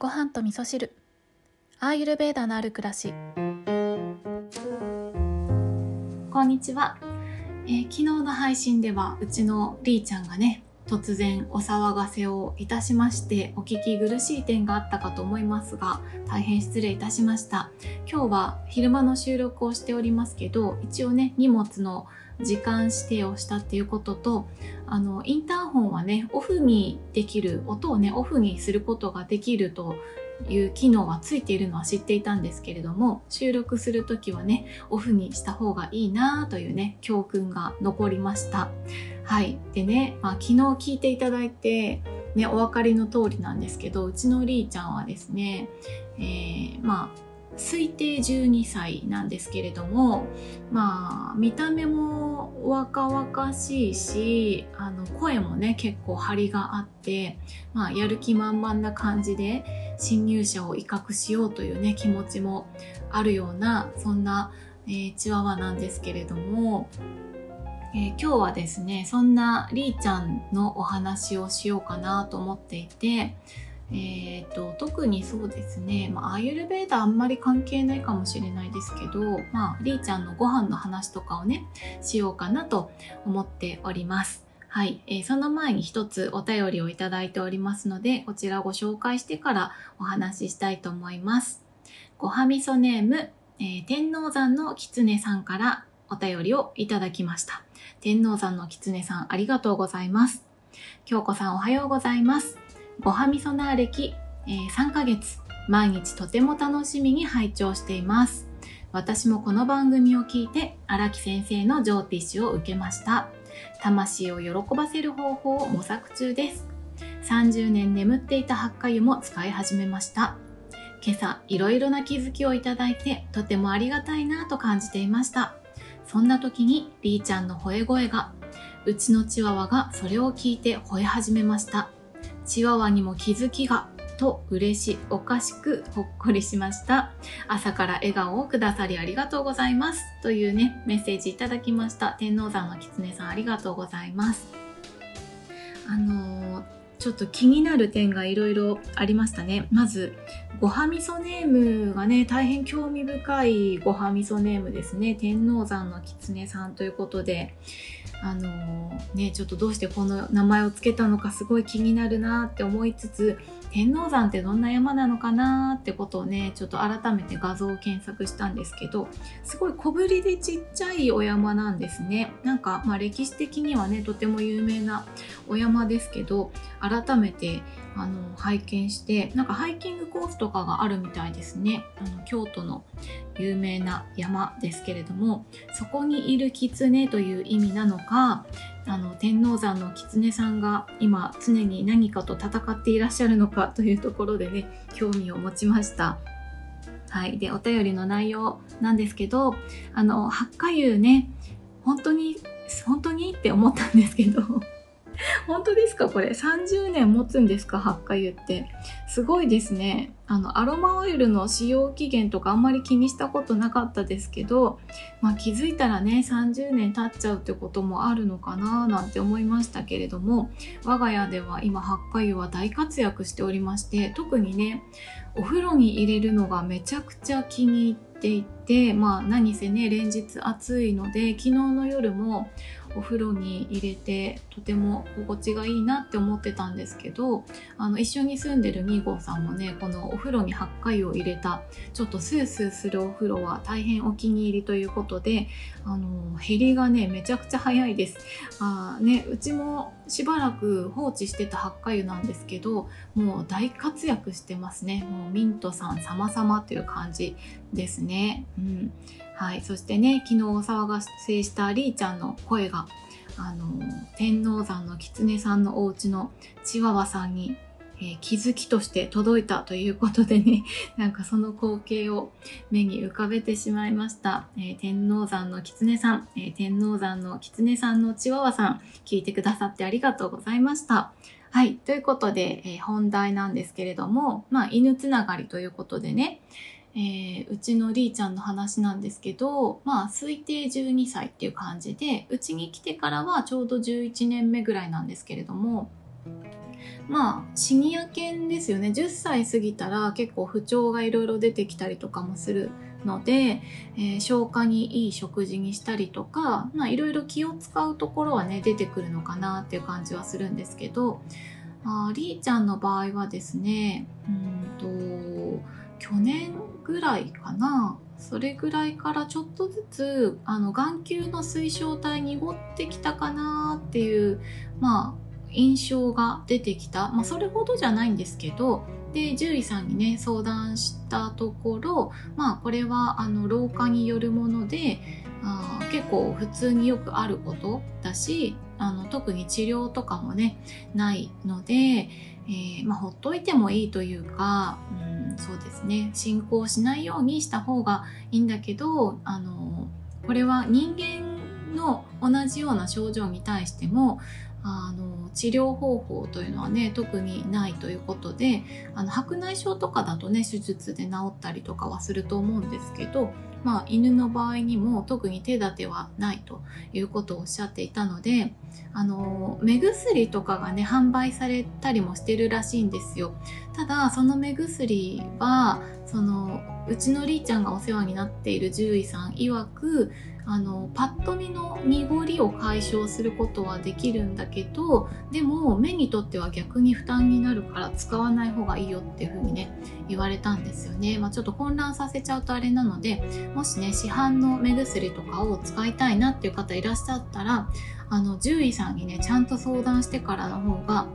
ご飯と味噌汁。アーユルベーダのある暮らし。こんにちは、えー昨日の配信ではうちのりーちゃんがね突然お騒がせをいたしましてお聞き苦しい点があったかと思いますが大変失礼いたしました。今日は昼間の収録をしておりますけど一応ね荷物の時間指定をしたっていうこととあのインターホンはねオフにできる音をねオフにすることができるという機能はついているのは知っていたんですけれども収録する時はねオフにした方がいいなというね教訓が残りました。はい。でね、まあ、昨日聞いていただいてねお分かりの通りなんですけどうちのりーちゃんはですね、えーまあ推定12歳なんですけれどもまあ見た目も若々しいしあの声もね結構張りがあって、まあ、やる気満々な感じで侵入者を威嚇しようというね気持ちもあるようなそんな、えーチワワなんですけれども、えー今日はですねそんなりーちゃんのお話をしようかなと思っていて。えー、と特にそうですね、まあ、アーユルベーダあんまり関係ないかもしれないですけど、まあ、りーちゃんのご飯の話とかをねしようかなと思っております。はい、えーその前に一つお便りをいただいておりますのでこちらをご紹介してからお話ししたいと思います。ごはみそネーム、えー天王山のきつねさんからお便りをいただきました。天王山のきつねさんありがとうございます。京子さんおはようございます。ごはみそなー歴、えー3ヶ月、毎日とても楽しみに拝聴しています。私もこの番組を聞いて荒木先生のジョーティッシュを受けました。魂を喜ばせる方法を模索中です。30年眠っていたハッカ油も使い始めました。今朝いろいろな気づきをいただいてとてもありがたいなと感じていました。そんな時にリーちゃんの吠え声が、うちのチワワがそれを聞いて吠え始めました。チワワにも気づきがと嬉しいおかしくほっこりしました朝から笑顔をくださりありがとうございますというねメッセージいただきました天王山のきつねさんありがとうございますあのーちょっと気になる点がいろいろありましたね。まずごはみそネームがね大変興味深いごはみそネームですね。天王山のきつねさんということであのねちょっとどうしてこの名前を付けたのかすごい気になるなって思いつつ天王山ってどんな山なのかなってことをねちょっと改めて画像を検索したんですけどすごい小ぶりでちっちゃいお山なんですね。なんか、まあ、歴史的にはねとても有名なお山ですけど改めてあの拝見してなんかハイキングコースとかがあるみたいですね。あの京都の有名な山ですけれどもそこにいる狐という意味なのかあの天王山の狐さんが今常に何かと戦っていらっしゃるのかというところでね興味を持ちました。はい、でお便りの内容なんですけどあの八花湯ね本当に本当に？って思ったんですけど。本当ですか？これ。30年持つんですか？八花油って。すごいですね。あのアロマオイルの使用期限とかあんまり気にしたことなかったですけど、まあ、気づいたらね30年経っちゃうってこともあるのかななんて思いましたけれども我が家では今八花油は大活躍しておりまして特にねお風呂に入れるのがめちゃくちゃ気に入っていてまあ何せね連日暑いので昨日の夜もお風呂に入れてとても心地がいいなって思ってたんですけどあの一緒に住んでる2号さんもねこのお風呂に八花油を入れたちょっとスースーするお風呂は大変お気に入りということであの減りがねめちゃくちゃ早いです。あねうちもしばらく放置してた八花油なんですけどもう大活躍してますね。もうミントさん様々という感じですね。うん。はい。そしてね昨日お騒がせしたりーちゃんの声があの天王山の狐さんのお家のチワワさんに、えー気づきとして届いたということでね なんかその光景を目に浮かべてしまいました、えー天王山の狐さん、えー天王山の狐さんのチワワさん聞いてくださってありがとうございました。はい。ということで、えー本題なんですけれどもまあ犬つながりということでねえーうちのりーちゃんの話なんですけど、まあ、推定12歳っていう感じで、うちに来てからはちょうど11年目ぐらいなんですけれども、まあシニア犬ですよね。10歳過ぎたら結構不調がいろいろ出てきたりとかもするので、えー、消化にいい食事にしたりとかいろいろ気を使うところはね出てくるのかなっていう感じはするんですけどありーちゃんの場合はですねうんと去年ぐらいかな。それぐらいからちょっとずつあの眼球の水晶体濁ってきたかなっていうまあ印象が出てきた、まあ、それほどじゃないんですけどで獣医さんにね相談したところまあこれはあの老化によるものであ結構普通によくあることだしあの特に治療とかもねないので、えー、まあ、ほっといてもいいというか、うん、そうですね。進行しないようにした方がいいんだけどあのこれは人間の同じような症状に対してもあの治療方法というのはね特にないということであの白内障とかだとね手術で治ったりとかはすると思うんですけど、まあ、犬の場合にも特に手立てはないということをおっしゃっていたのであの目薬とかがね販売されたりもしてるらしいんですよ。ただその目薬はそのうちのりーちゃんがお世話になっている獣医さん曰くあのパッと見の濁りを解消することはできるんだけどでも目にとっては逆に負担になるから使わない方がいいよっていう風にね言われたんですよね、まあ、ちょっと混乱させちゃうとあれなのでもしね市販の目薬とかを使いたいなっていう方いらっしゃったらあの獣医さんにねちゃんと相談してからの方が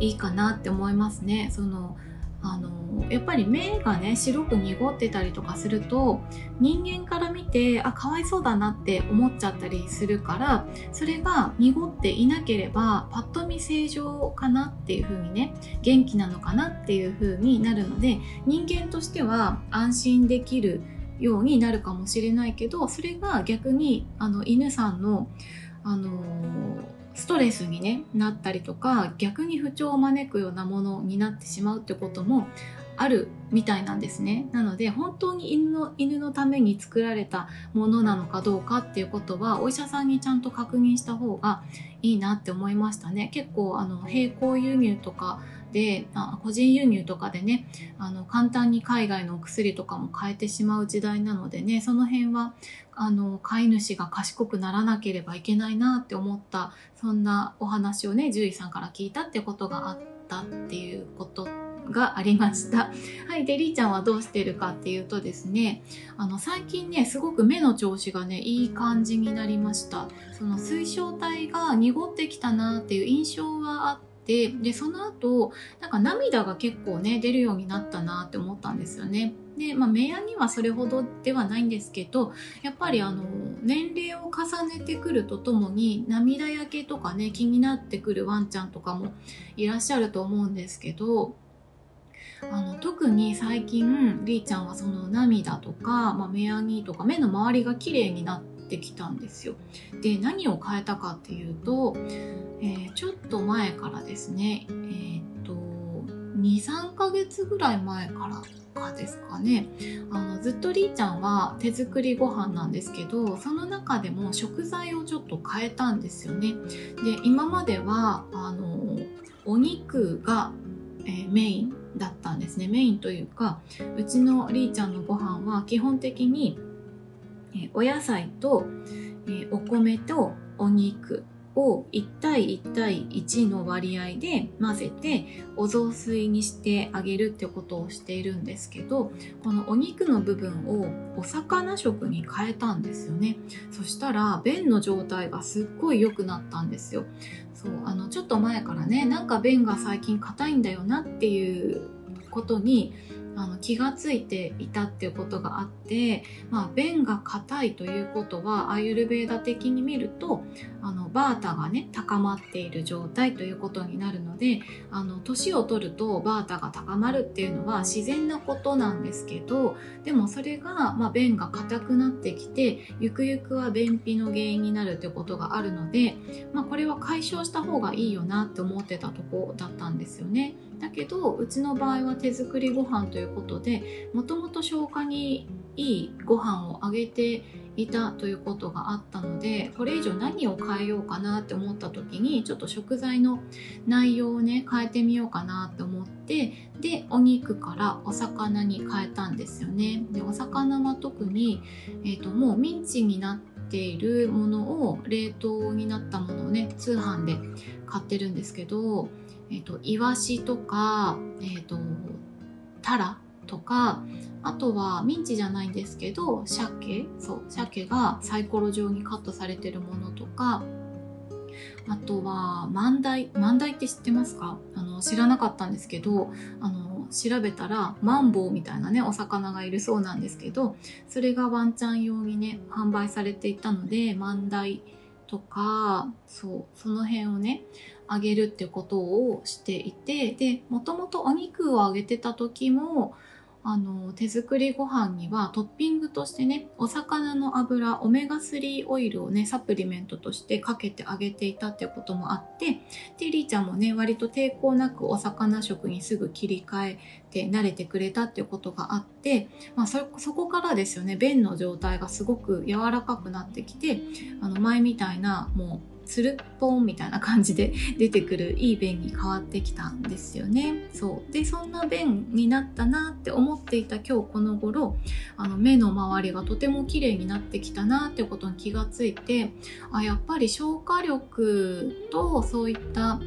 いいかなって思いますね。そのあのやっぱり目がね白く濁ってたりとかすると人間から見てあかわいそうだなって思っちゃったりするからそれが濁っていなければパッと見正常かなっていう風にね元気なのかなっていう風になるので人間としては安心できるようになるかもしれないけどそれが逆にあの犬さんのあのーストレスに、ね、なったりとか逆に不調を招くようなものになってしまうってこともあるみたいなんですね。なので本当に犬の犬のために作られたものなのかどうかっていうことはお医者さんにちゃんと確認した方がいいなって思いましたね。結構あの並行輸入とかであ個人輸入とかでねあの簡単に海外のお薬とかも変えてしまう時代なのでねその辺はあの飼い主が賢くならなければいけないなって思ったそんなお話をね獣医さんから聞いたってことがあったっていうことがありました。はい。で、りーちゃんはどうしてるかっていうとですね、あの、最近ね、すごく目の調子がね、いい感じになりました。その水晶体が濁ってきたなっていう印象はあって、で、その後、なんか涙が結構ね、出るようになったなって思ったんですよね。で、まあ、目やにはそれほどではないんですけどやっぱりあの年齢を重ねてくるとともに涙焼けとかね気になってくるワンちゃんとかもいらっしゃると思うんですけどあの特に最近りーちゃんはその涙とか、まあ、目やにとか目の周りが綺麗になってきたんですよ。で何を変えたかっていうと、えー、ちょっと前からですねえー、っと23ヶ月ぐらい前からかですかね。あのずっとりーちゃんは手作りご飯なんですけどその中でも食材をちょっと変えたんですよね。で今まではあのお肉が、えー、メインだったんですね。メインというかうちのりーちゃんのご飯は基本的に、え、お野菜と、え、お米とお肉を1対1対1の割合で混ぜてお雑炊にしてあげるってことをしているんですけどこのお肉の部分をお魚食に変えたんですよね。そしたら便の状態がすっごい良くなったんですよ。そうあのちょっと前からねなんか便が最近硬いんだよなっていうことにあの気がついていたっていうことがあって、まあ、便が硬いということはアイユルベーダ的に見るとバータがね高まっている状態ということになるのであの年を取るとバータが高まるっていうのは自然なことなんですけどでもそれが、まあ、便が硬くなってきてゆくゆくは便秘の原因になるってことがあるので、まあ、これは解消した方がいいよなって思ってたとこだったんですよね。だけどうちの場合は手作りご飯ということでもともと消化にいいご飯をあげていたということがあったのでこれ以上何を変えようかなって思った時にちょっと食材の内容をね変えてみようかなって思ってでお肉からお魚に変えたんですよね。でお魚は特に、えーと、もうミンチになっているものを冷凍になったものをね通販で買ってるんですけど、えーと、イワシとか、えーとタラとかあとはミンチじゃないんですけど鮭そう鮭がサイコロ状にカットされてるものとかあとはマンダイマンダイって知ってますか？あの知らなかったんですけどあの調べたらマンボウみたいなねお魚がいるそうなんですけどそれがワンちゃん用にね販売されていたのでマンダイとかそうその辺をねあげるってことをしていてでもともとお肉をあげてた時もあの手作りご飯にはトッピングとしてねお魚の油オメガ3オイルをねサプリメントとしてかけてあげていたってこともあってでりーちゃんもね割と抵抗なくお魚食にすぐ切り替えて慣れてくれたっていうことがあって、まあそ、そこからですよね便の状態がすごく柔らかくなってきてあの前みたいなもうつるっぽんみたいな感じで出てくるいい便に変わってきたんですよね。そう。でそんな便になったなって思っていた今日この頃あの目の周りがとても綺麗になってきたなってことに気がついてあやっぱり消化力とそういった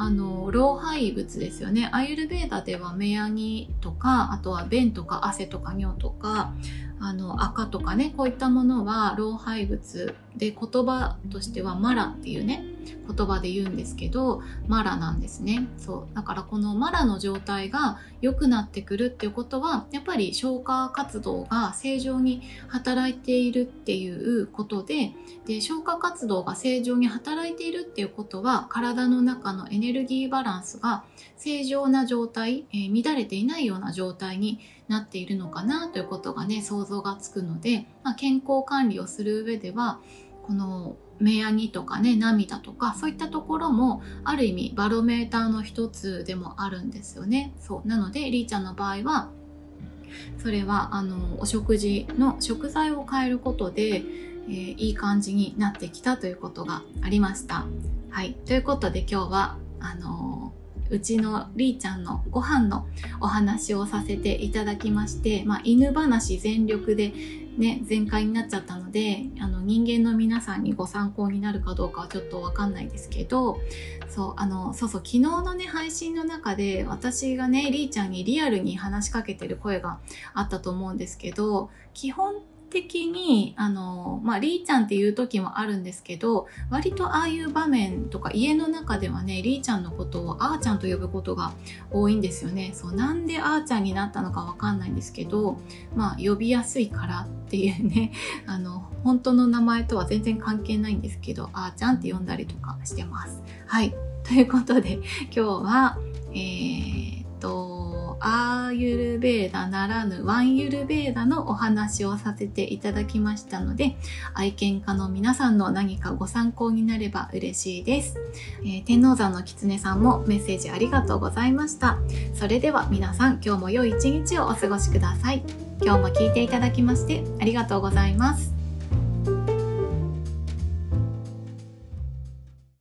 あの老廃物ですよね。アイルベーダでは目やにとかあとは便とか汗とか尿とかあの赤とかねこういったものは老廃物で言葉としてはマラっていうね言葉で言うんですけどマラなんですね。そう。だからこのマラの状態が良くなってくるっていうことはやっぱり消化活動が正常に働いているっていうことでで消化活動が正常に働いているっていうことは体の中のエネルギーバランスが正常な状態、えー、乱れていないような状態になっているのかなということがね想像がつくので、まあ、健康管理をする上ではこの目やにとかね涙とかそういったところもある意味バロメーターの一つでもあるんですよね。そうなのでりーちゃんの場合はそれはあのお食事の食材を変えることで、えー、いい感じになってきたということがありました。はい、ということで今日はあのうちのりーちゃんのご飯のお話をさせていただきまして、まあ、犬話全力でね、全開になっちゃったのであの人間の皆さんにご参考になるかどうかはちょっとわかんないですけどそうあのそうそう昨日のね配信の中で私がねりーちゃんにリアルに話しかけてる声があったと思うんですけど基本的に、あの、まあ、りーちゃんっていう時もあるんですけど、割とああいう場面とか家の中ではね、りーちゃんのことをあーちゃんと呼ぶことが多いんですよね。そう、なんであーちゃんになったのかわかんないんですけど、まあ、呼びやすいからっていうね、あの、本当の名前とは全然関係ないんですけど、あーちゃんって呼んだりとかしてます。はい。ということで、今日は、えー、アーユルベーダならぬワンユルベーダのお話をさせていただきましたので、愛犬家の皆さんの何かご参考になれば嬉しいです。えー、天王山の狐さんもメッセージありがとうございました。それでは皆さん今日も良い一日をお過ごしください。今日も聞いていただきましてありがとうございます。